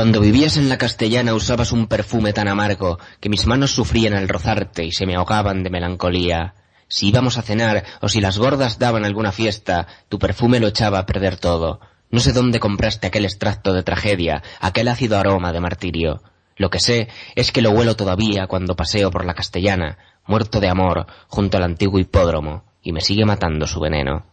Cuando vivías en la castellana usabas un perfume tan amargo que mis manos sufrían al rozarte y se me ahogaban de melancolía. Si íbamos a cenar o si las gordas daban alguna fiesta, tu perfume lo echaba a perder todo. No sé dónde compraste aquel extracto de tragedia, aquel ácido aroma de martirio. Lo que sé es que lo huelo todavía cuando paseo por la castellana, muerto de amor, junto al antiguo hipódromo, y me sigue matando su veneno.